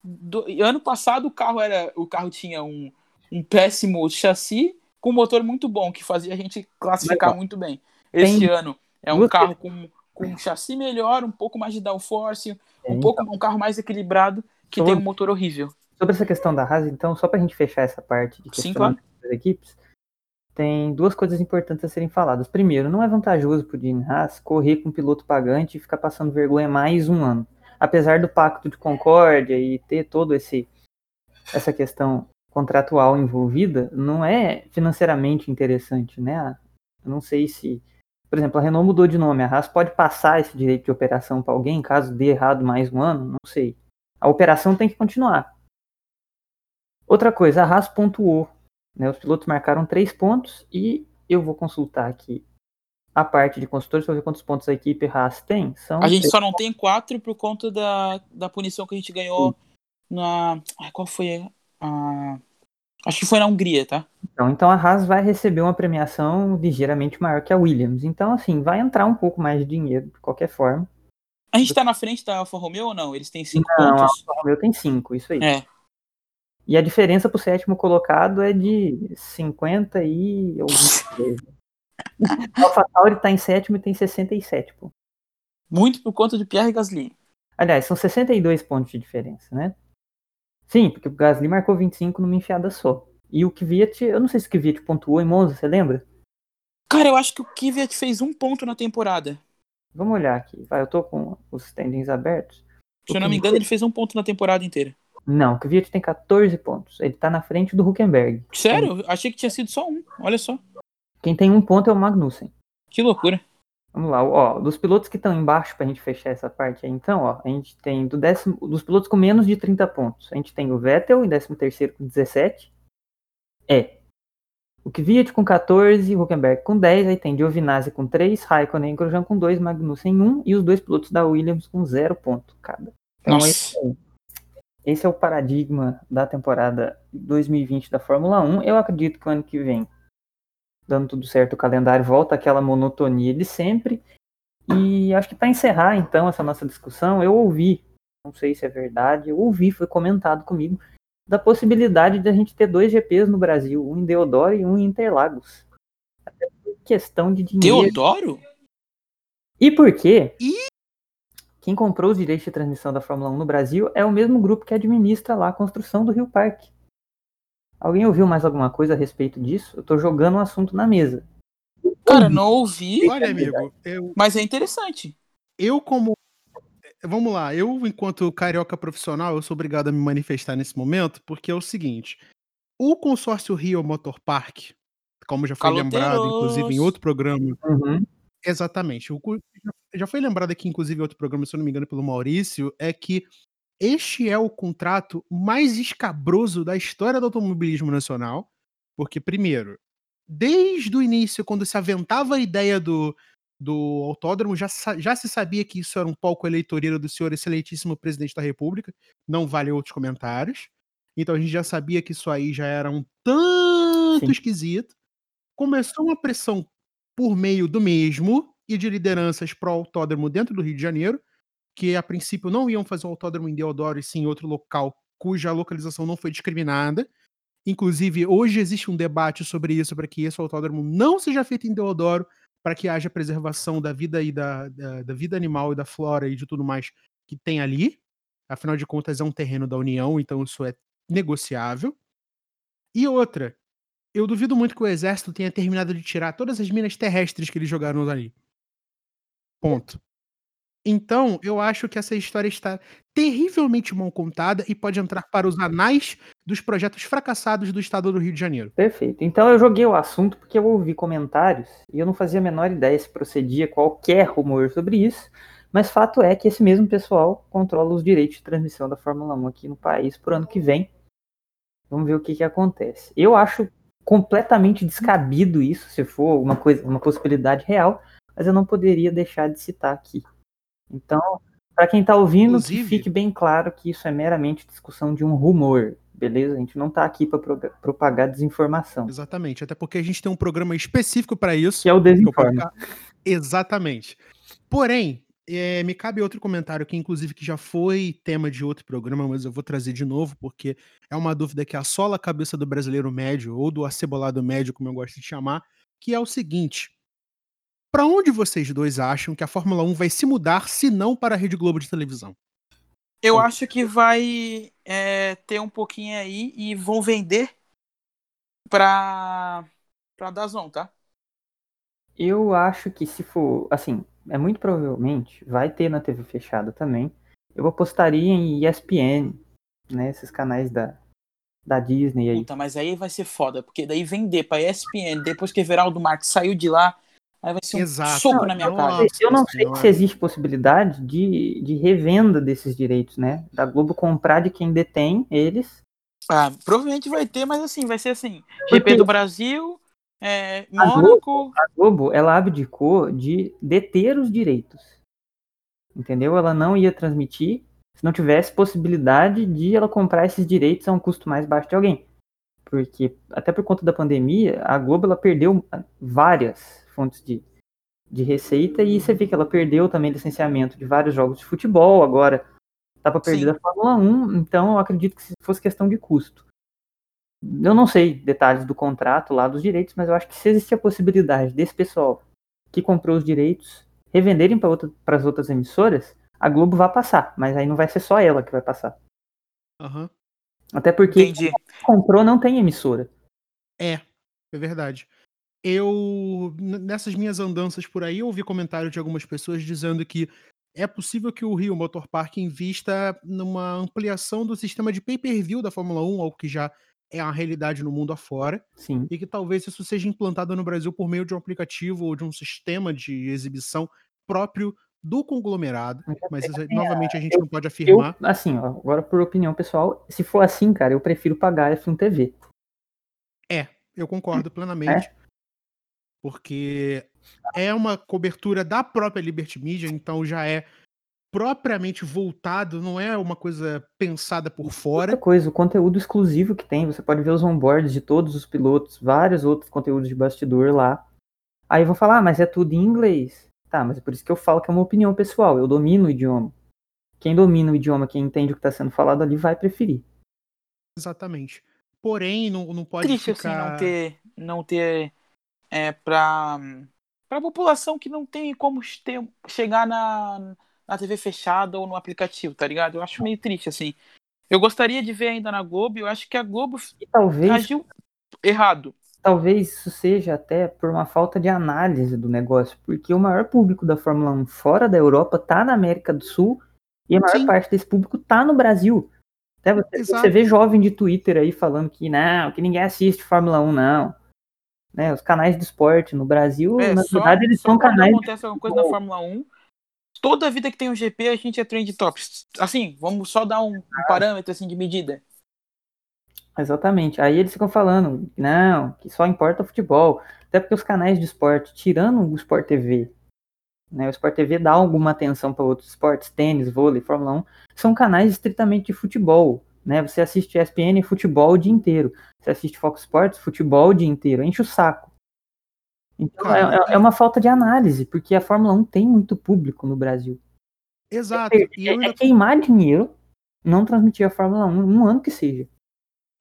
Do, ano passado o carro era. O carro tinha um, um péssimo chassi com motor muito bom, que fazia a gente classificar muito bem. Esse Tem... ano é um carro com, com um chassi melhor, um pouco mais de downforce, um, pouco, um carro mais equilibrado, que sobre, tem um motor horrível. Sobre essa questão da Haas, então, só para a gente fechar essa parte de Sim, claro. das equipes, tem duas coisas importantes a serem faladas. Primeiro, não é vantajoso para o Haas correr com um piloto pagante e ficar passando vergonha mais um ano. Apesar do pacto de concórdia e ter todo esse essa questão contratual envolvida, não é financeiramente interessante, né? Eu não sei se, por exemplo, a Renault mudou de nome, a Haas pode passar esse direito de operação para alguém caso dê errado mais um ano, não sei. A operação tem que continuar. Outra coisa, a Haas pontuou né? Os pilotos marcaram três pontos e eu vou consultar aqui a parte de consultores para ver quantos pontos a equipe Haas tem. São a gente só não tem quatro por conta da, da punição que a gente ganhou Sim. na. Qual foi a. Acho que foi na Hungria, tá? Então, então a Haas vai receber uma premiação ligeiramente maior que a Williams. Então, assim, vai entrar um pouco mais de dinheiro, de qualquer forma. A gente tá na frente da Alfa Romeo ou não? Eles têm cinco não, pontos? A Alfa Romeo tem cinco, isso aí. É. E a diferença para o sétimo colocado é de 50 e O AlphaTauri está em sétimo e tem 67, pô. Muito por conta de Pierre Gasly. Aliás, são 62 pontos de diferença, né? Sim, porque o Gasly marcou 25 numa enfiada só. E o Kvyat, eu não sei se o Kvyat pontuou em Monza, você lembra? Cara, eu acho que o Kvyat fez um ponto na temporada. Vamos olhar aqui. Vai, eu tô com os standings abertos. Se eu não me engano, ele fez um ponto na temporada inteira. Não, o Kvyat tem 14 pontos. Ele tá na frente do Huckenberg. Sério? Achei que tinha sido só um. Olha só. Quem tem um ponto é o Magnussen. Que loucura. Vamos lá, ó, dos pilotos que estão embaixo pra gente fechar essa parte aí, então, ó, a gente tem do décimo, dos pilotos com menos de 30 pontos. A gente tem o Vettel em 13 terceiro com 17. É. O Kvyat com 14, o Huckenberg com 10, aí tem Giovinazzi com 3, Raikkonen e Grosjean com 2, Magnussen 1 e os dois pilotos da Williams com 0 ponto cada. Então, Nossa. É esse é o paradigma da temporada 2020 da Fórmula 1. Eu acredito que o ano que vem, dando tudo certo, o calendário volta àquela monotonia de sempre. E acho que para encerrar então essa nossa discussão, eu ouvi, não sei se é verdade, eu ouvi, foi comentado comigo, da possibilidade de a gente ter dois GPs no Brasil, um em Deodoro e um em Interlagos. Até por questão de dinheiro. Deodoro? E por quê? Quem comprou os direitos de transmissão da Fórmula 1 no Brasil é o mesmo grupo que administra lá a construção do Rio Parque. Alguém ouviu mais alguma coisa a respeito disso? Eu tô jogando o um assunto na mesa. Cara, não ouvi. Olha, amigo, eu... mas é interessante. Eu, como. Vamos lá, eu, enquanto carioca profissional, eu sou obrigado a me manifestar nesse momento, porque é o seguinte: o consórcio Rio Motor Park, como já foi lembrado, inclusive, em outro programa, uhum. Exatamente. O já foi lembrado aqui, inclusive, em outro programa, se eu não me engano, pelo Maurício, é que este é o contrato mais escabroso da história do automobilismo nacional, porque, primeiro, desde o início, quando se aventava a ideia do, do autódromo, já, já se sabia que isso era um palco eleitoreiro do senhor excelentíssimo presidente da República, não vale outros comentários. Então a gente já sabia que isso aí já era um tanto Sim. esquisito. Começou uma pressão por meio do mesmo e de lideranças pró-autódromo dentro do Rio de Janeiro, que a princípio não iam fazer o autódromo em Deodoro e sim em outro local cuja localização não foi discriminada. Inclusive, hoje existe um debate sobre isso, para que esse autódromo não seja feito em Deodoro, para que haja preservação da vida e da, da, da, vida animal e da flora e de tudo mais que tem ali. Afinal de contas, é um terreno da União, então isso é negociável. E outra, eu duvido muito que o exército tenha terminado de tirar todas as minas terrestres que eles jogaram ali. Ponto. Então, eu acho que essa história está terrivelmente mal contada e pode entrar para os anais dos projetos fracassados do estado do Rio de Janeiro. Perfeito. Então eu joguei o assunto porque eu ouvi comentários e eu não fazia a menor ideia se procedia qualquer rumor sobre isso, mas fato é que esse mesmo pessoal controla os direitos de transmissão da Fórmula 1 aqui no país por ano que vem. Vamos ver o que, que acontece. Eu acho completamente descabido isso, se for uma coisa, uma possibilidade real, mas eu não poderia deixar de citar aqui. Então, para quem está ouvindo, Inclusive- que fique bem claro que isso é meramente discussão de um rumor, beleza? A gente não está aqui para propagar desinformação, Exatamente, até porque a gente tem um programa específico para isso. que é o desinforma. Exatamente. Porém, é, me cabe outro comentário que, inclusive, que já foi tema de outro programa, mas eu vou trazer de novo, porque é uma dúvida que assola a cabeça do brasileiro médio, ou do acebolado médio, como eu gosto de chamar, que é o seguinte. Para onde vocês dois acham que a Fórmula 1 vai se mudar, se não para a Rede Globo de televisão? Eu Bom. acho que vai é, ter um pouquinho aí e vão vender pra, pra Dazon, tá? Eu acho que se for, assim, é muito provavelmente, vai ter na TV fechada também. Eu apostaria em ESPN, né? Esses canais da, da Disney aí. Puta, mas aí vai ser foda, porque daí vender pra ESPN, depois que Everaldo Marques saiu de lá, aí vai ser um Exato. soco na minha nossa. cara. Eu não sei Senhora. se existe possibilidade de, de revenda desses direitos, né? Da Globo comprar de quem detém eles. Ah, provavelmente vai ter, mas assim, vai ser assim, Porque- GP do Brasil, é, A Mônaco, A Globo, ela abdicou de deter os direitos. Entendeu? Ela não ia transmitir se não tivesse possibilidade de ela comprar esses direitos a um custo mais baixo de alguém. Porque, até por conta da pandemia, a Globo ela perdeu várias fontes de, de receita e você vê que ela perdeu também licenciamento de vários jogos de futebol, agora tá para perder Sim. da Fórmula 1, então eu acredito que se fosse questão de custo. Eu não sei detalhes do contrato lá dos direitos, mas eu acho que se existir a possibilidade desse pessoal que comprou os direitos revenderem para outra, as outras emissoras, a Globo vai passar, mas aí não vai ser só ela que vai passar. Aham. Até porque entendi. quem comprou não tem emissora. É, é verdade. Eu, nessas minhas andanças por aí, eu ouvi comentário de algumas pessoas dizendo que é possível que o Rio Motor Park invista numa ampliação do sistema de pay-per-view da Fórmula 1, algo que já é uma realidade no mundo afora, Sim. e que talvez isso seja implantado no Brasil por meio de um aplicativo ou de um sistema de exibição próprio do conglomerado. Mas isso, novamente a gente não pode Eu, afirmar. assim, ó, agora por opinião pessoal, se for assim, cara, eu prefiro pagar F1 TV. Eu concordo plenamente. Porque é uma cobertura da própria Liberty Media, então já é propriamente voltado, não é uma coisa pensada por Outra fora. coisa, o conteúdo exclusivo que tem, você pode ver os onboards de todos os pilotos, vários outros conteúdos de bastidor lá. Aí vão falar, ah, mas é tudo em inglês. Tá, mas é por isso que eu falo que é uma opinião pessoal, eu domino o idioma. Quem domina o idioma, quem entende o que está sendo falado ali, vai preferir. Exatamente. Porém, não, não pode Triste ficar. assim não ter, não ter é, pra, pra população que não tem como ter, chegar na, na TV fechada ou no aplicativo, tá ligado? Eu acho meio triste, assim. Eu gostaria de ver ainda na Globo, eu acho que a Globo E talvez, agiu errado. talvez isso seja até por uma falta de análise do negócio, porque o maior público da Fórmula 1 fora da Europa tá na América do Sul e a maior Sim. parte desse público tá no Brasil. Até você, você vê jovem de Twitter aí falando que não, que ninguém assiste Fórmula 1, não. Né, os canais de esporte no Brasil, É, na só, verdade, eles são canais. de acontece alguma coisa na. Fórmula 1, toda vida que tem um GP a gente é trend tops. Assim, vamos só dar um, um parâmetro assim de medida. Exatamente. Aí eles ficam falando, não, que só importa o futebol. Até porque os canais de esporte, tirando o Sport TV, né, o Sport TV dá alguma atenção para outros esportes, tênis, vôlei, Fórmula 1, são canais estritamente de futebol. Né? Você assiste ESPN futebol o dia inteiro. Você assiste Fox Sports futebol o dia inteiro. Enche o saco. Então Cara, é, é uma falta de análise, porque a Fórmula 1 tem muito público no Brasil. Exato. E É, ainda é queimar dinheiro não transmitir a Fórmula 1 um ano que seja.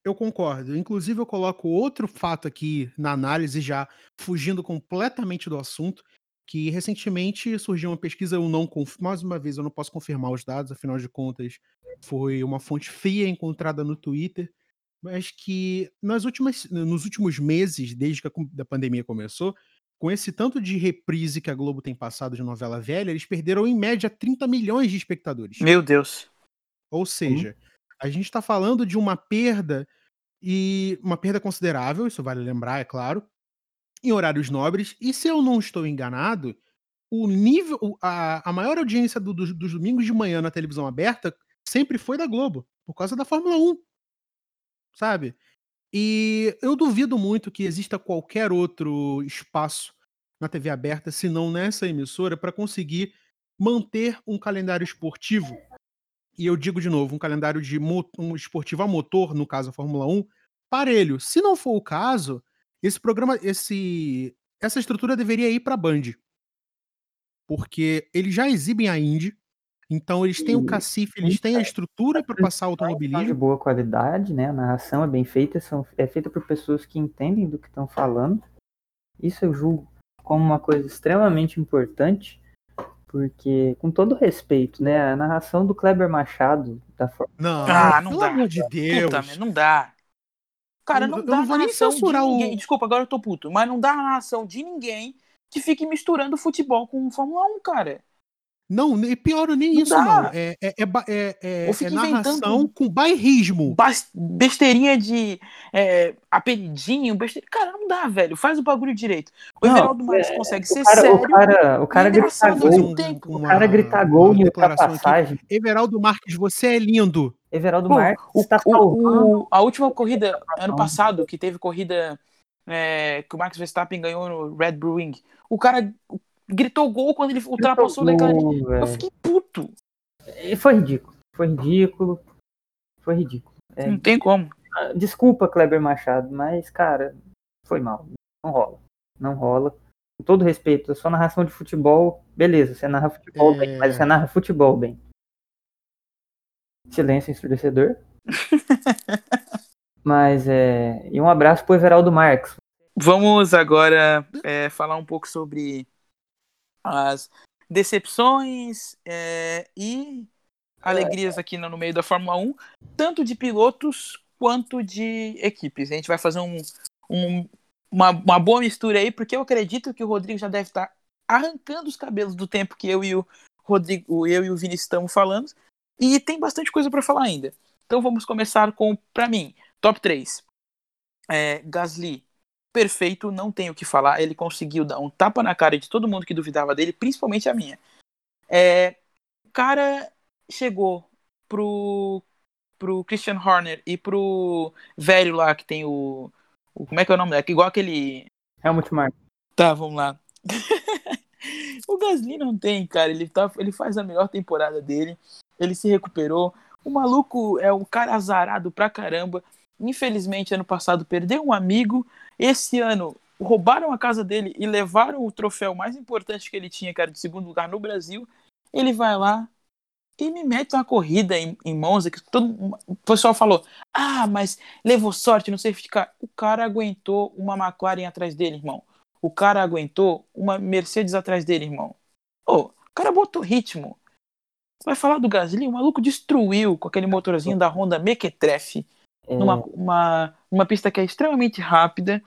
Eu concordo. Inclusive, eu coloco outro fato aqui na análise, já fugindo completamente do assunto, que recentemente surgiu uma pesquisa, eu não mais uma vez, eu não posso confirmar os dados, afinal de contas, foi uma fonte fria encontrada no Twitter, mas que nas últimas, nos últimos meses, desde que a pandemia começou, com esse tanto de reprise que a Globo tem passado de novela velha, eles perderam em média 30 milhões de espectadores. Meu Deus. Ou seja, a gente está falando de uma perda e uma perda considerável, isso vale lembrar, é claro, em horários nobres. E se eu não estou enganado, o nível, a, a maior audiência do- dos- dos domingos de manhã na televisão aberta sempre foi da Globo, por causa da Fórmula 1, sabe? E eu duvido muito que exista qualquer outro espaço na TV aberta, se não nessa emissora, para conseguir manter um calendário esportivo. E eu digo de novo, um calendário de um esportivo a motor, no caso a Fórmula 1, parelho. Se não for o caso, esse programa, esse, essa estrutura deveria ir para a Band. Porque eles já exibem a Indy, então eles têm o E- cacife, eles têm a estrutura para passar de automobilismo. boa qualidade, né? A narração é bem feita, são, é feita por pessoas que entendem do que estão falando. Isso eu julgo como uma coisa extremamente importante, porque, com todo respeito, né? A narração do Kleber Machado, da Não, Ah, não pelo dá. amor de Deus. Puta, não dá. Cara, não eu dá não vou nem narração de censurar o- ninguém. Desculpa, agora eu tô puto. Mas não dá narração de ninguém que fique misturando futebol com Fórmula 1, cara. Não, e pior nem Não isso, dá. não. É, é, é, é, é- é narração com bairrismo. Besteirinha de é, apelidinho, besteira. Cara, não dá, velho. Faz o bagulho direito. O Não, Everaldo Marques é, consegue O ser cara, sério. o cara, o cara e gritar gol, um- tempo. o cara gritar gol uma em declaração aqui. Everaldo Marques, você é lindo. Everaldo Pô, Marques o- está o- o- a última corrida, ano passado, que teve corrida é, que o Max Verstappen ganhou no Red Bull Ring, o cara gritou gol quando ele ultrapassou o. Gol, Eu fiquei puto. Foi ridículo. Foi ridículo. Foi ridículo. É, Não tem como. ah, Desculpa, Kleber Machado, mas, cara, foi mal. Não rola. Não rola. Com todo respeito, a sua narração de futebol, beleza, você narra futebol É. bem, mas você narra futebol bem. Silêncio ensurdecedor. mas é. E um abraço pro Everaldo Marques. Vamos agora é, falar um pouco sobre as decepções é, e alegrias aqui no no meio da Fórmula 1, tanto de pilotos quanto de equipes. A gente vai fazer um, um- uma, uma boa mistura aí, porque eu acredito que o Rodrigo já deve estar arrancando os cabelos do tempo que eu e o Rodrigo, eu e o Vini estamos falando, e tem bastante coisa para falar ainda. Então vamos começar com, para mim, top 3. É, Gasly, perfeito, não tenho o que falar. Ele conseguiu dar um tapa na cara de todo mundo que duvidava dele, principalmente a minha. É, o cara chegou pro, pro Christian Horner e pro velho lá que tem o. o- como é que é o nome? É igual aquele. Helmut Marques. Tá, vamos lá. o Gasly não tem, cara. Ele, tá, ele faz a melhor temporada dele. Ele se recuperou. O maluco é um cara azarado pra caramba. Infelizmente, ano passado perdeu um amigo. Esse ano roubaram a casa dele e levaram o troféu mais importante que ele tinha, que era de segundo lugar no Brasil. Ele vai lá e me mete uma corrida em, em Monza que todo o pessoal falou: "Ah, mas levou sorte no safety car". O cara aguentou uma McLaren atrás dele, irmão. O cara aguentou uma Mercedes atrás dele, irmão. Ô, o cara botou ritmo. Vai falar do Gasly, o maluco destruiu com aquele motorzinho da Honda Mequetrefe É, numa uma, uma pista que é extremamente rápida.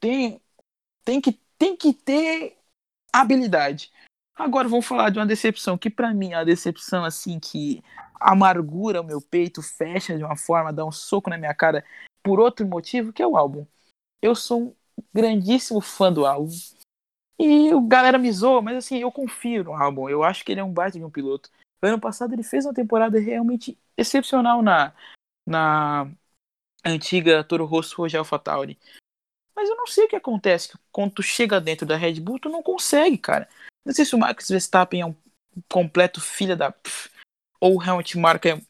Tem, tem, que, tem que ter habilidade. Agora vamos falar de uma decepção que pra mim é uma decepção assim que amargura o meu peito, fecha de uma forma, dá um soco na minha cara por outro motivo, que é o álbum. Eu sou um grandíssimo fã do álbum. E o galera me zoa, mas assim, eu confio no álbum. Eu acho que ele é um baita de um piloto. Ano passado ele fez uma temporada realmente excepcional na, na antiga Toro Rosso Rogel Fatauri. Mas eu não sei o que acontece quando tu chega dentro da Red Bull, tu não consegue, cara. Não sei se o Max Verstappen é um completo filho da. ou o Helmut Marko é,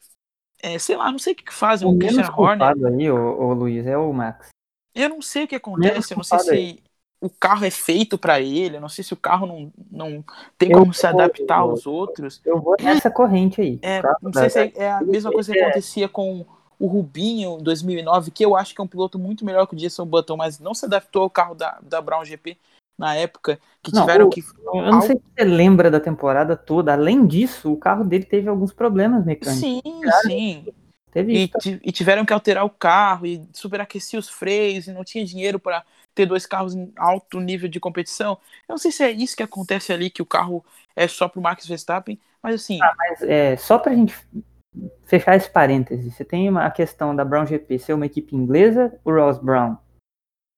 é. Sei lá, não sei o que fazem. o O menos Christian Horner. aí, ô, ô Luiz, é o Max. Eu não sei o que acontece, eu não sei se o carro é feito pra ele, eu não sei se o carro não, não tem Eu como se vou- adaptar aos outros. Eu vou nessa corrente aí. É, tá? não sei se é, é a mesma coisa que é. acontecia com o Rubinho em 2009, que eu acho que é um piloto muito melhor que o Jason Button, mas não se adaptou ao carro da, da Brown GP na época, que Não, tiveram que. Eu não sei se você lembra da temporada toda. Além disso, o carro dele teve alguns problemas mecânicos. Sim, sim. Teve E, e tiveram que alterar o carro e superaquecer os freios e não tinha dinheiro para ter dois carros em alto nível de competição. Eu não sei se é isso que acontece ali, que o carro é só pro Max Verstappen, mas assim, Mas é, só pra gente fechar esse parêntese, você tem uma, a questão da Brown GP ser uma equipe inglesa, o Ross Brown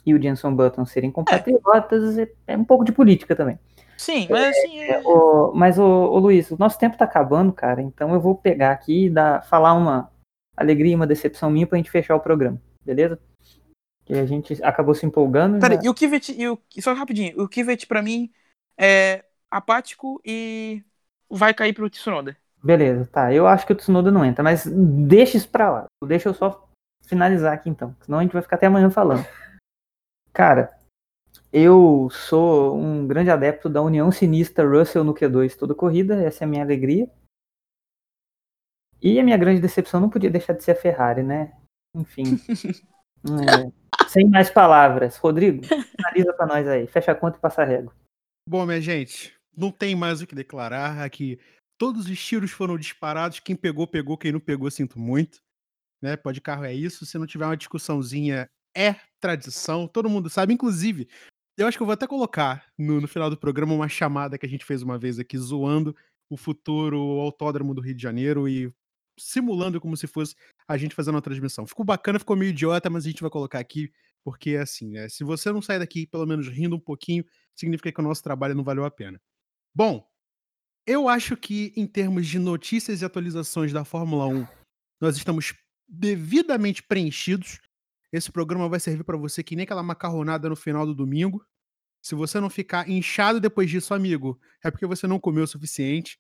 e o Jenson Button serem compatriotas, é, é um pouco de política também. sim, mas assim, é- É, o- mas, o, o Luiz, o nosso tempo tá acabando, cara, então eu vou pegar aqui e dar, falar uma alegria e uma decepção minha pra gente fechar o programa, beleza? Que a gente acabou se empolgando. Já- e o Kivet, e o, só rapidinho, o Kivet pra mim é apático e vai cair pro Tsunoda. Beleza, tá. Eu acho que o Tsunoda não entra, mas deixa isso pra lá. Deixa eu só finalizar aqui então, senão a gente vai ficar até amanhã falando. Cara, eu sou um grande adepto da união sinistra Russell no Q2 toda corrida, essa é a minha alegria. E a minha grande decepção não podia deixar de ser a Ferrari, né? Enfim. É, sem mais palavras. Rodrigo, finaliza pra nós aí. Fecha a conta e passa a régua. Bom, minha gente, não tem mais o que declarar. Aqui todos os tiros foram disparados. Quem pegou, pegou. Quem não pegou, sinto muito. Né? Pode carro é isso. Se não tiver uma discussãozinha, é tradição. Todo mundo sabe. Inclusive, eu acho que eu vou até colocar no, no final do programa uma chamada que a gente fez uma vez aqui, zoando o futuro autódromo do Rio de Janeiro e simulando como se fosse a gente fazendo uma transmissão. Ficou bacana, ficou meio idiota, mas a gente vai colocar aqui, porque assim, né, se você não sair daqui pelo menos rindo um pouquinho, significa que o nosso trabalho não valeu a pena. Bom, eu acho que em termos de notícias e atualizações da Fórmula 1, nós estamos devidamente preenchidos. Esse programa vai servir para você que nem aquela macarronada no final do domingo. Se você não ficar inchado depois disso, amigo, é porque você não comeu o suficiente.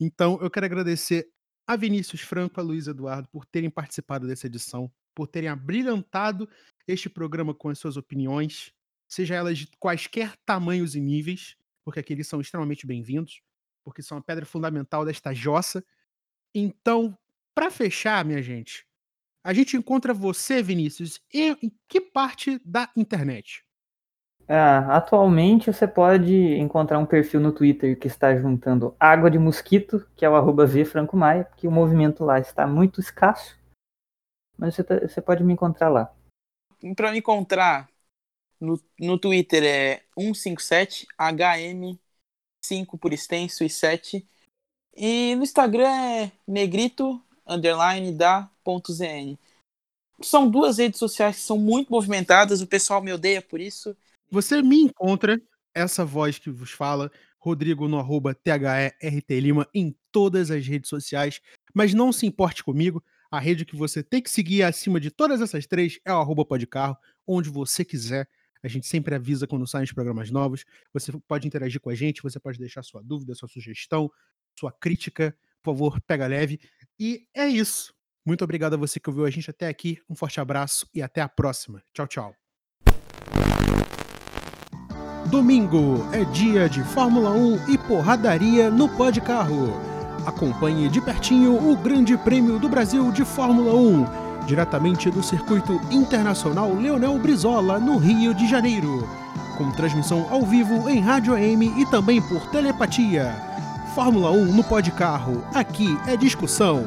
Então, eu quero agradecer a Vinícius Franco a Luiz Eduardo por terem participado dessa edição, por terem abrilhantado este programa com as suas opiniões, seja elas de quaisquer tamanhos e níveis, porque aqui eles são extremamente bem-vindos, porque são a pedra fundamental desta jossa. Então, para fechar, minha gente, a gente encontra você, Vinícius, em que parte da internet? Ah, atualmente você pode encontrar um perfil no Twitter que está juntando água de mosquito, que é o arroba Maia, porque o movimento lá está muito escasso. Mas você, tá- você pode me encontrar lá. Pra me encontrar no, no Twitter é 157 HM5 por extenso e 7. E no Instagram é negrito underline da ponto ZN. São duas redes sociais que são muito movimentadas, o pessoal me odeia por isso. Você me encontra, essa voz que vos fala, Rodrigo no arroba THERT Lima em todas as redes sociais, mas não se importe comigo, a rede que você tem que seguir acima de todas essas três é o arroba podcarro, onde você quiser. A gente sempre avisa quando saem os programas novos. Você pode interagir com a gente, você pode deixar sua dúvida, sua sugestão, sua crítica. Por favor, pega leve. E é isso. Muito obrigado a você que ouviu a gente até aqui. Um forte abraço e até a próxima. Tchau, tchau. Domingo é dia de Fórmula 1 e porradaria no Pod Carro. Acompanhe de pertinho o Grande Prêmio do Brasil de Fórmula 1, diretamente do Circuito Internacional Leonel Brizola, no Rio de Janeiro. Com transmissão ao vivo em rádio AM e também por telepatia. Fórmula 1 no Pod Carro. Aqui é discussão.